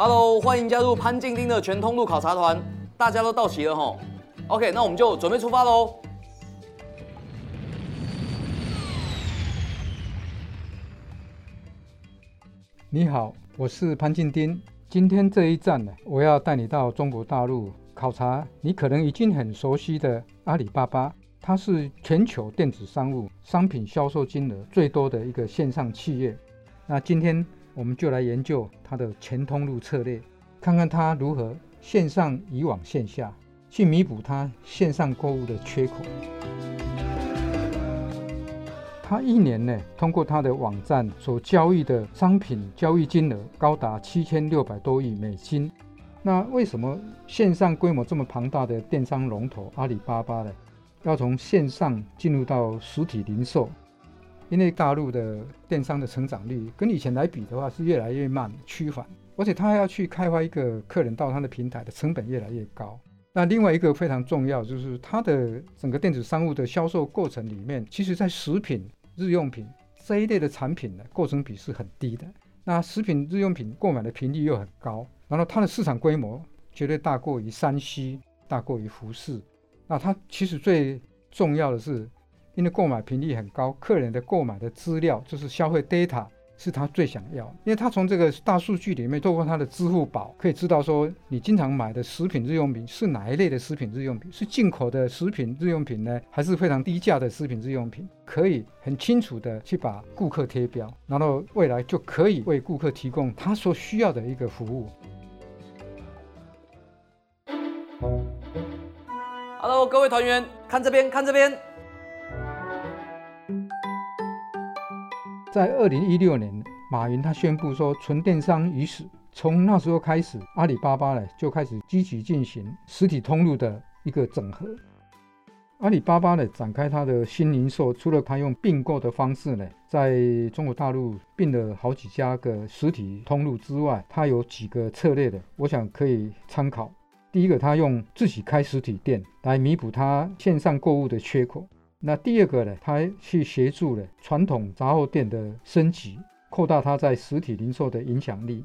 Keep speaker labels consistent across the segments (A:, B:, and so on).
A: Hello，欢迎加入潘静丁的全通路考察团。大家都到齐了吼，OK，那我们就准备出发喽。
B: 你好，我是潘静丁。今天这一站呢，我要带你到中国大陆考察你可能已经很熟悉的阿里巴巴。它是全球电子商务商品销售金额最多的一个线上企业。那今天我们就来研究它的全通路策略，看看它如何线上移往线下，去弥补它线上购物的缺口。它一年呢，通过它的网站所交易的商品交易金额高达七千六百多亿美金。那为什么线上规模这么庞大的电商龙头阿里巴巴呢？要从线上进入到实体零售，因为大陆的电商的成长率跟以前来比的话是越来越慢趋缓，而且他要去开发一个客人到他的平台的成本越来越高。那另外一个非常重要就是它的整个电子商务的销售过程里面，其实在食品、日用品这一类的产品呢，构成比是很低的。那食品、日用品购买的频率又很高，然后它的市场规模绝对大过于山西，大过于服饰。那它其实最重要的是，因为购买频率很高，客人的购买的资料就是消费 data 是他最想要，因为他从这个大数据里面，透过他的支付宝可以知道说，你经常买的食品日用品是哪一类的食品日用品，是进口的食品日用品呢，还是非常低价的食品日用品？可以很清楚的去把顾客贴标，然后未来就可以为顾客提供他所需要的一个服务。
A: Hello，各位团员，看这边，看这边。
B: 在二零一六年，马云他宣布说“纯电商已死”。从那时候开始，阿里巴巴呢就开始积极进行实体通路的一个整合。阿里巴巴呢展开它的新零售，除了它用并购的方式呢，在中国大陆并了好几家个实体通路之外，它有几个策略的，我想可以参考。第一个，他用自己开实体店来弥补他线上购物的缺口。那第二个呢，他去协助了传统杂货店的升级，扩大它在实体零售的影响力。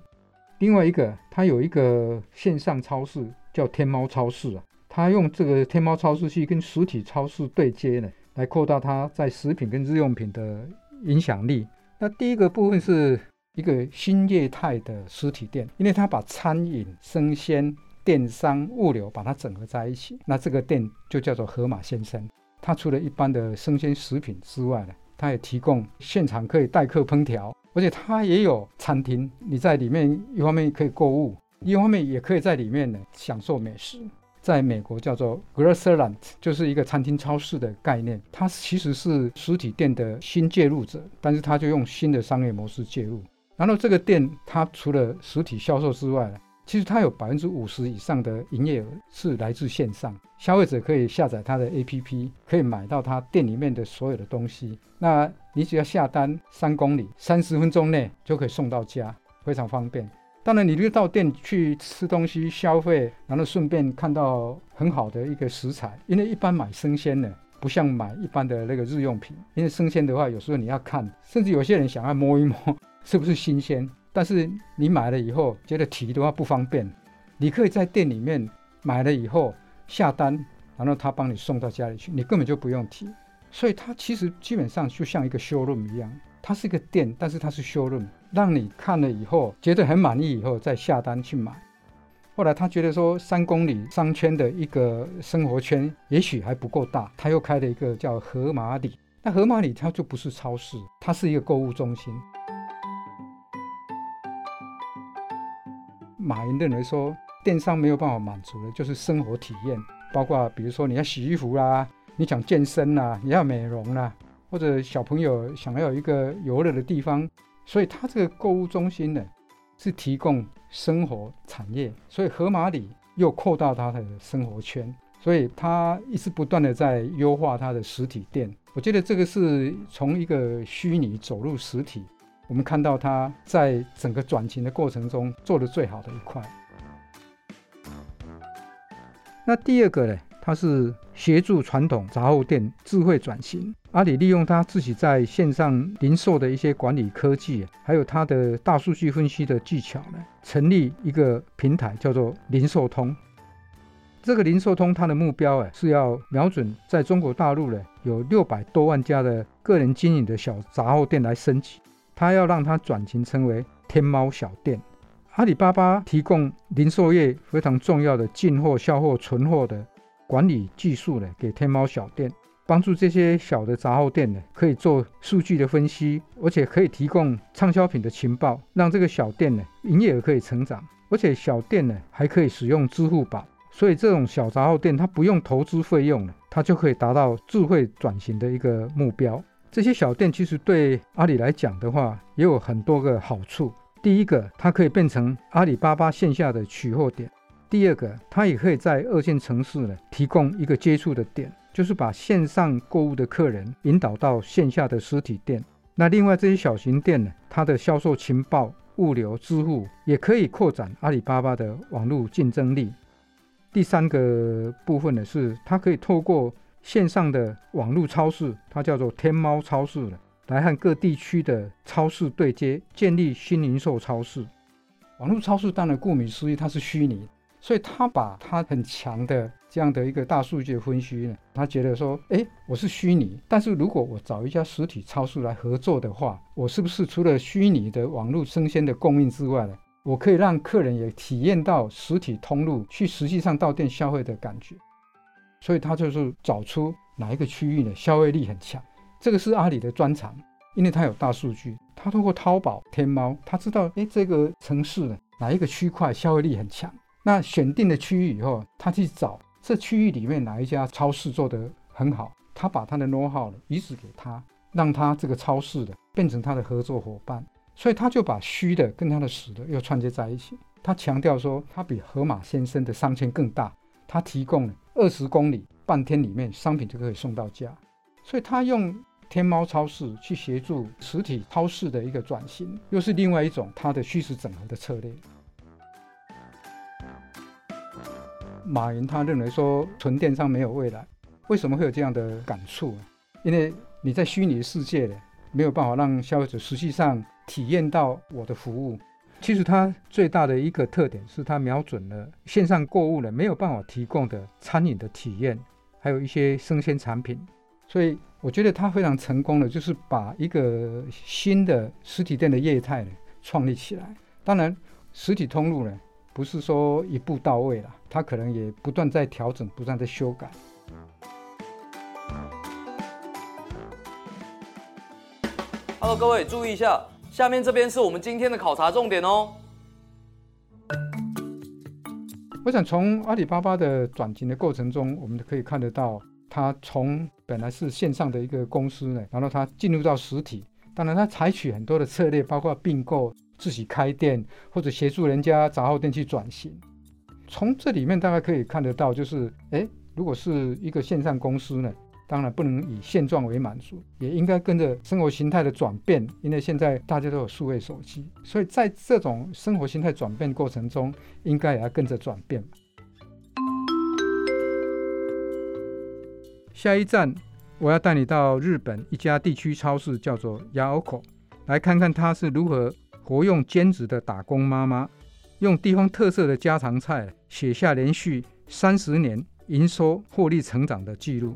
B: 另外一个，它有一个线上超市叫天猫超市啊，他用这个天猫超市去跟实体超市对接呢，来扩大它在食品跟日用品的影响力。那第一个部分是一个新业态的实体店，因为它把餐饮、生鲜。电商物流把它整合在一起，那这个店就叫做河马先生。它除了一般的生鲜食品之外呢，它也提供现场可以代客烹调，而且它也有餐厅。你在里面一方面可以购物，一方面也可以在里面呢享受美食。在美国叫做 Grocerant，就是一个餐厅超市的概念。它其实是实体店的新介入者，但是它就用新的商业模式介入。然后这个店它除了实体销售之外。其实它有百分之五十以上的营业额是来自线上，消费者可以下载它的 APP，可以买到它店里面的所有的东西。那你只要下单三公里，三十分钟内就可以送到家，非常方便。当然，你就到店去吃东西消费，然后顺便看到很好的一个食材。因为一般买生鲜的，不像买一般的那个日用品，因为生鲜的话，有时候你要看，甚至有些人想要摸一摸 是不是新鲜。但是你买了以后觉得提的话不方便，你可以在店里面买了以后下单，然后他帮你送到家里去，你根本就不用提。所以它其实基本上就像一个 showroom 一样，它是一个店，但是它是 showroom，让你看了以后觉得很满意以后再下单去买。后来他觉得说三公里商圈的一个生活圈也许还不够大，他又开了一个叫河马里。那河马里它就不是超市，它是一个购物中心。马云认为说，电商没有办法满足的，就是生活体验，包括比如说你要洗衣服啦，你想健身啦，你要美容啦，或者小朋友想要有一个游乐的地方，所以他这个购物中心呢，是提供生活产业，所以盒马里又扩大它的生活圈，所以他一直不断的在优化它的实体店。我觉得这个是从一个虚拟走入实体。我们看到它在整个转型的过程中做的最好的一块。那第二个呢，它是协助传统杂货店智慧转型。阿里利用他自己在线上零售的一些管理科技，还有他的大数据分析的技巧呢，成立一个平台，叫做零售通。这个零售通它的目标哎，是要瞄准在中国大陆呢有六百多万家的个人经营的小杂货店来升级，它要让它转型成为天猫小店。阿里巴巴提供零售业非常重要的进货、销货、存货的管理技术呢，给天猫小店，帮助这些小的杂货店呢，可以做数据的分析，而且可以提供畅销品的情报，让这个小店呢营业额可以成长，而且小店呢还可以使用支付宝。所以这种小杂货店，它不用投资费用了，它就可以达到智慧转型的一个目标。这些小店其实对阿里来讲的话，也有很多个好处。第一个，它可以变成阿里巴巴线下的取货点；第二个，它也可以在二线城市呢提供一个接触的点，就是把线上购物的客人引导到线下的实体店。那另外这些小型店呢，它的销售情报、物流、支付也可以扩展阿里巴巴的网络竞争力。第三个部分呢，是它可以透过线上的网络超市，它叫做天猫超市了，来和各地区的超市对接，建立新零售超市。网络超市当然顾名思义，它是虚拟，所以它把它很强的这样的一个大数据分析呢，他觉得说，哎，我是虚拟，但是如果我找一家实体超市来合作的话，我是不是除了虚拟的网络生鲜的供应之外呢？我可以让客人也体验到实体通路去实际上到店消费的感觉，所以他就是找出哪一个区域呢消费力很强，这个是阿里的专长，因为他有大数据，他通过淘宝、天猫，他知道哎这个城市呢哪一个区块消费力很强，那选定的区域以后，他去找这区域里面哪一家超市做得很好，他把他的 know how 呢移植给他，让他这个超市的变成他的合作伙伴。所以他就把虚的跟他的实的又串接在一起。他强调说，他比河马先生的商圈更大，他提供了二十公里半天里面商品就可以送到家。所以他用天猫超市去协助实体超市的一个转型，又是另外一种他的虚实整合的策略。马云他认为说，纯电商没有未来。为什么会有这样的感触？因为你在虚拟世界，没有办法让消费者实际上。体验到我的服务，其实它最大的一个特点是它瞄准了线上购物呢没有办法提供的餐饮的体验，还有一些生鲜产品，所以我觉得它非常成功的，就是把一个新的实体店的业态呢创立起来。当然，实体通路呢不是说一步到位了，它可能也不断在调整，不断在修改。
A: Hello，各位注意一下。下面这边是我们今天的考察重点哦。
B: 我想从阿里巴巴的转型的过程中，我们可以看得到，它从本来是线上的一个公司呢，然后它进入到实体，当然它采取很多的策略，包括并购、自己开店或者协助人家杂货店去转型。从这里面大概可以看得到，就是哎，如果是一个线上公司呢？当然不能以现状为满足，也应该跟着生活形态的转变。因为现在大家都有数位手机，所以在这种生活形态转变过程中，应该也要跟着转变。下一站，我要带你到日本一家地区超市，叫做 Yaoko，来看看它是如何活用兼职的打工妈妈，用地方特色的家常菜，写下连续三十年营收获利成长的记录。